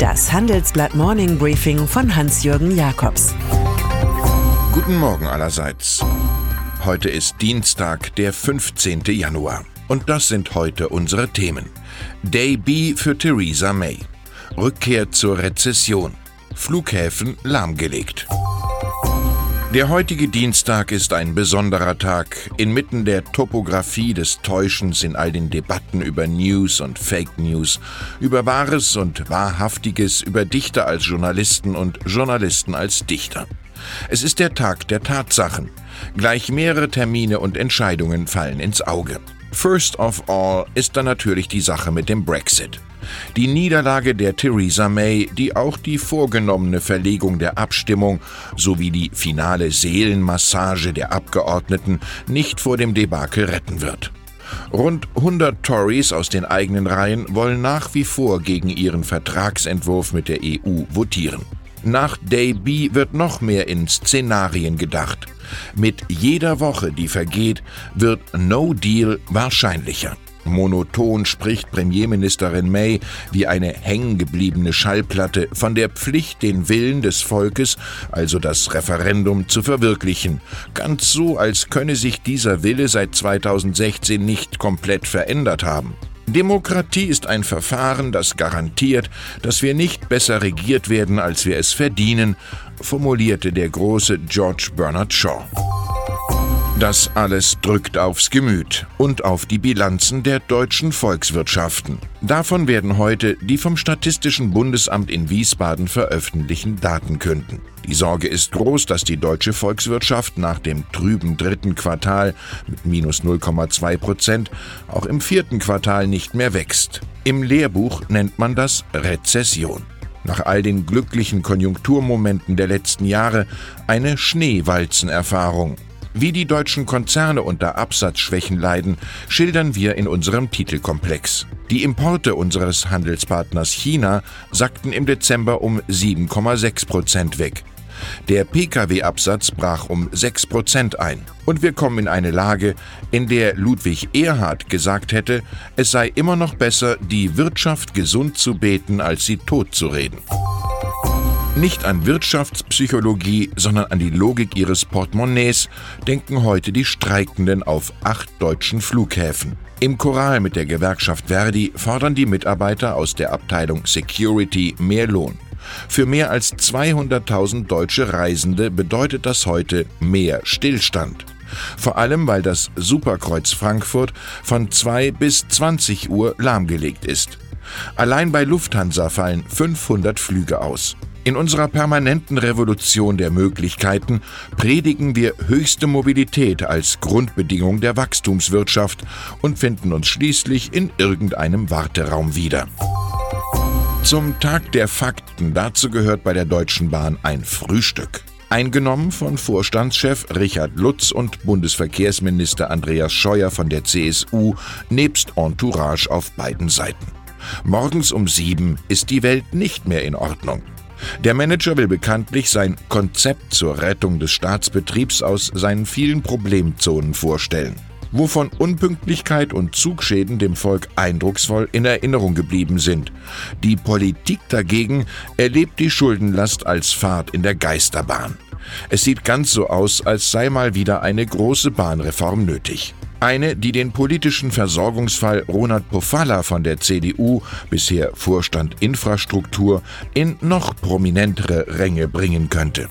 Das Handelsblatt Morning Briefing von Hans-Jürgen Jakobs. Guten Morgen allerseits. Heute ist Dienstag, der 15. Januar. Und das sind heute unsere Themen. Day B für Theresa May. Rückkehr zur Rezession. Flughäfen lahmgelegt. Der heutige Dienstag ist ein besonderer Tag. Inmitten der Topographie des Täuschens in all den Debatten über News und Fake News, über Wahres und Wahrhaftiges, über Dichter als Journalisten und Journalisten als Dichter. Es ist der Tag der Tatsachen. Gleich mehrere Termine und Entscheidungen fallen ins Auge. First of all ist dann natürlich die Sache mit dem Brexit. Die Niederlage der Theresa May, die auch die vorgenommene Verlegung der Abstimmung sowie die finale Seelenmassage der Abgeordneten nicht vor dem Debakel retten wird. Rund 100 Tories aus den eigenen Reihen wollen nach wie vor gegen ihren Vertragsentwurf mit der EU votieren. Nach Day B wird noch mehr in Szenarien gedacht. Mit jeder Woche, die vergeht, wird No Deal wahrscheinlicher. Monoton spricht Premierministerin May wie eine hängengebliebene Schallplatte von der Pflicht, den Willen des Volkes, also das Referendum, zu verwirklichen. Ganz so, als könne sich dieser Wille seit 2016 nicht komplett verändert haben. Demokratie ist ein Verfahren, das garantiert, dass wir nicht besser regiert werden, als wir es verdienen, formulierte der große George Bernard Shaw. Das alles drückt aufs Gemüt und auf die Bilanzen der deutschen Volkswirtschaften. Davon werden heute die vom Statistischen Bundesamt in Wiesbaden veröffentlichten Daten künden. Die Sorge ist groß, dass die deutsche Volkswirtschaft nach dem trüben dritten Quartal mit minus 0,2 Prozent auch im vierten Quartal nicht mehr wächst. Im Lehrbuch nennt man das Rezession. Nach all den glücklichen Konjunkturmomenten der letzten Jahre eine Schneewalzenerfahrung. Wie die deutschen Konzerne unter Absatzschwächen leiden, schildern wir in unserem Titelkomplex. Die Importe unseres Handelspartners China sackten im Dezember um 7,6 Prozent weg. Der Pkw-Absatz brach um 6 Prozent ein. Und wir kommen in eine Lage, in der Ludwig Erhard gesagt hätte, es sei immer noch besser, die Wirtschaft gesund zu beten, als sie tot zu reden. Nicht an Wirtschaftspsychologie, sondern an die Logik ihres Portemonnaies denken heute die Streikenden auf acht deutschen Flughäfen. Im Choral mit der Gewerkschaft Verdi fordern die Mitarbeiter aus der Abteilung Security mehr Lohn. Für mehr als 200.000 deutsche Reisende bedeutet das heute mehr Stillstand. Vor allem, weil das Superkreuz Frankfurt von 2 bis 20 Uhr lahmgelegt ist. Allein bei Lufthansa fallen 500 Flüge aus. In unserer permanenten Revolution der Möglichkeiten predigen wir höchste Mobilität als Grundbedingung der Wachstumswirtschaft und finden uns schließlich in irgendeinem Warteraum wieder. Zum Tag der Fakten dazu gehört bei der Deutschen Bahn ein Frühstück. Eingenommen von Vorstandschef Richard Lutz und Bundesverkehrsminister Andreas Scheuer von der CSU nebst Entourage auf beiden Seiten. Morgens um sieben ist die Welt nicht mehr in Ordnung. Der Manager will bekanntlich sein Konzept zur Rettung des Staatsbetriebs aus seinen vielen Problemzonen vorstellen, wovon Unpünktlichkeit und Zugschäden dem Volk eindrucksvoll in Erinnerung geblieben sind. Die Politik dagegen erlebt die Schuldenlast als Fahrt in der Geisterbahn. Es sieht ganz so aus, als sei mal wieder eine große Bahnreform nötig. Eine, die den politischen Versorgungsfall Ronald Pofalla von der CDU, bisher Vorstand Infrastruktur, in noch prominentere Ränge bringen könnte.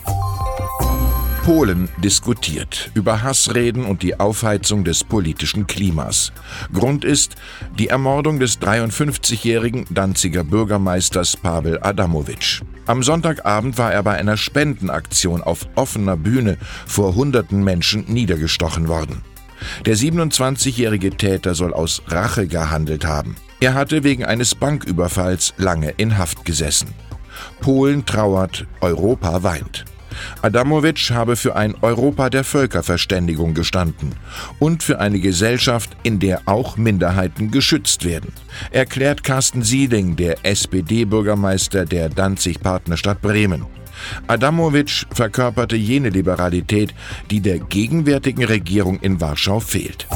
Polen diskutiert über Hassreden und die Aufheizung des politischen Klimas. Grund ist die Ermordung des 53-jährigen Danziger Bürgermeisters Pavel Adamowitsch. Am Sonntagabend war er bei einer Spendenaktion auf offener Bühne vor hunderten Menschen niedergestochen worden. Der 27-jährige Täter soll aus Rache gehandelt haben. Er hatte wegen eines Banküberfalls lange in Haft gesessen. Polen trauert, Europa weint. Adamowitsch habe für ein Europa der Völkerverständigung gestanden und für eine Gesellschaft, in der auch Minderheiten geschützt werden, erklärt Carsten Sieling, der SPD-Bürgermeister der Danzig-Partnerstadt Bremen. Adamowitsch verkörperte jene Liberalität, die der gegenwärtigen Regierung in Warschau fehlt.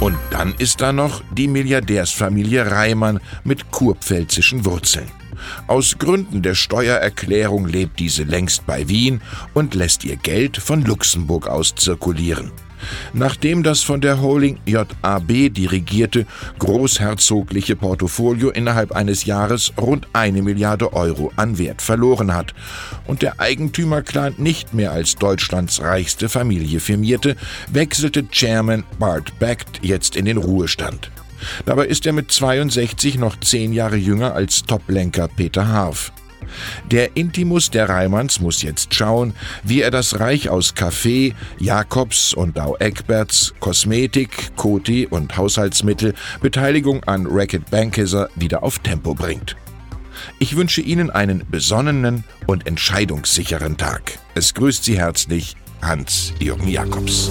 Und dann ist da noch die Milliardärsfamilie Reimann mit kurpfälzischen Wurzeln. Aus Gründen der Steuererklärung lebt diese längst bei Wien und lässt ihr Geld von Luxemburg aus zirkulieren. Nachdem das von der Holding JAB dirigierte großherzogliche Portfolio innerhalb eines Jahres rund eine Milliarde Euro an Wert verloren hat und der Eigentümerclan nicht mehr als Deutschlands reichste Familie firmierte, wechselte Chairman Bart Becht jetzt in den Ruhestand. Dabei ist er mit 62 noch zehn Jahre jünger als Toplenker Peter Harf. Der Intimus der Reimanns muss jetzt schauen, wie er das Reich aus Kaffee, Jakobs und Dau Egberts, Kosmetik, Koti und Haushaltsmittel, Beteiligung an Racket Bankhisser wieder auf Tempo bringt. Ich wünsche Ihnen einen besonnenen und entscheidungssicheren Tag. Es grüßt Sie herzlich Hans-Jürgen Jakobs.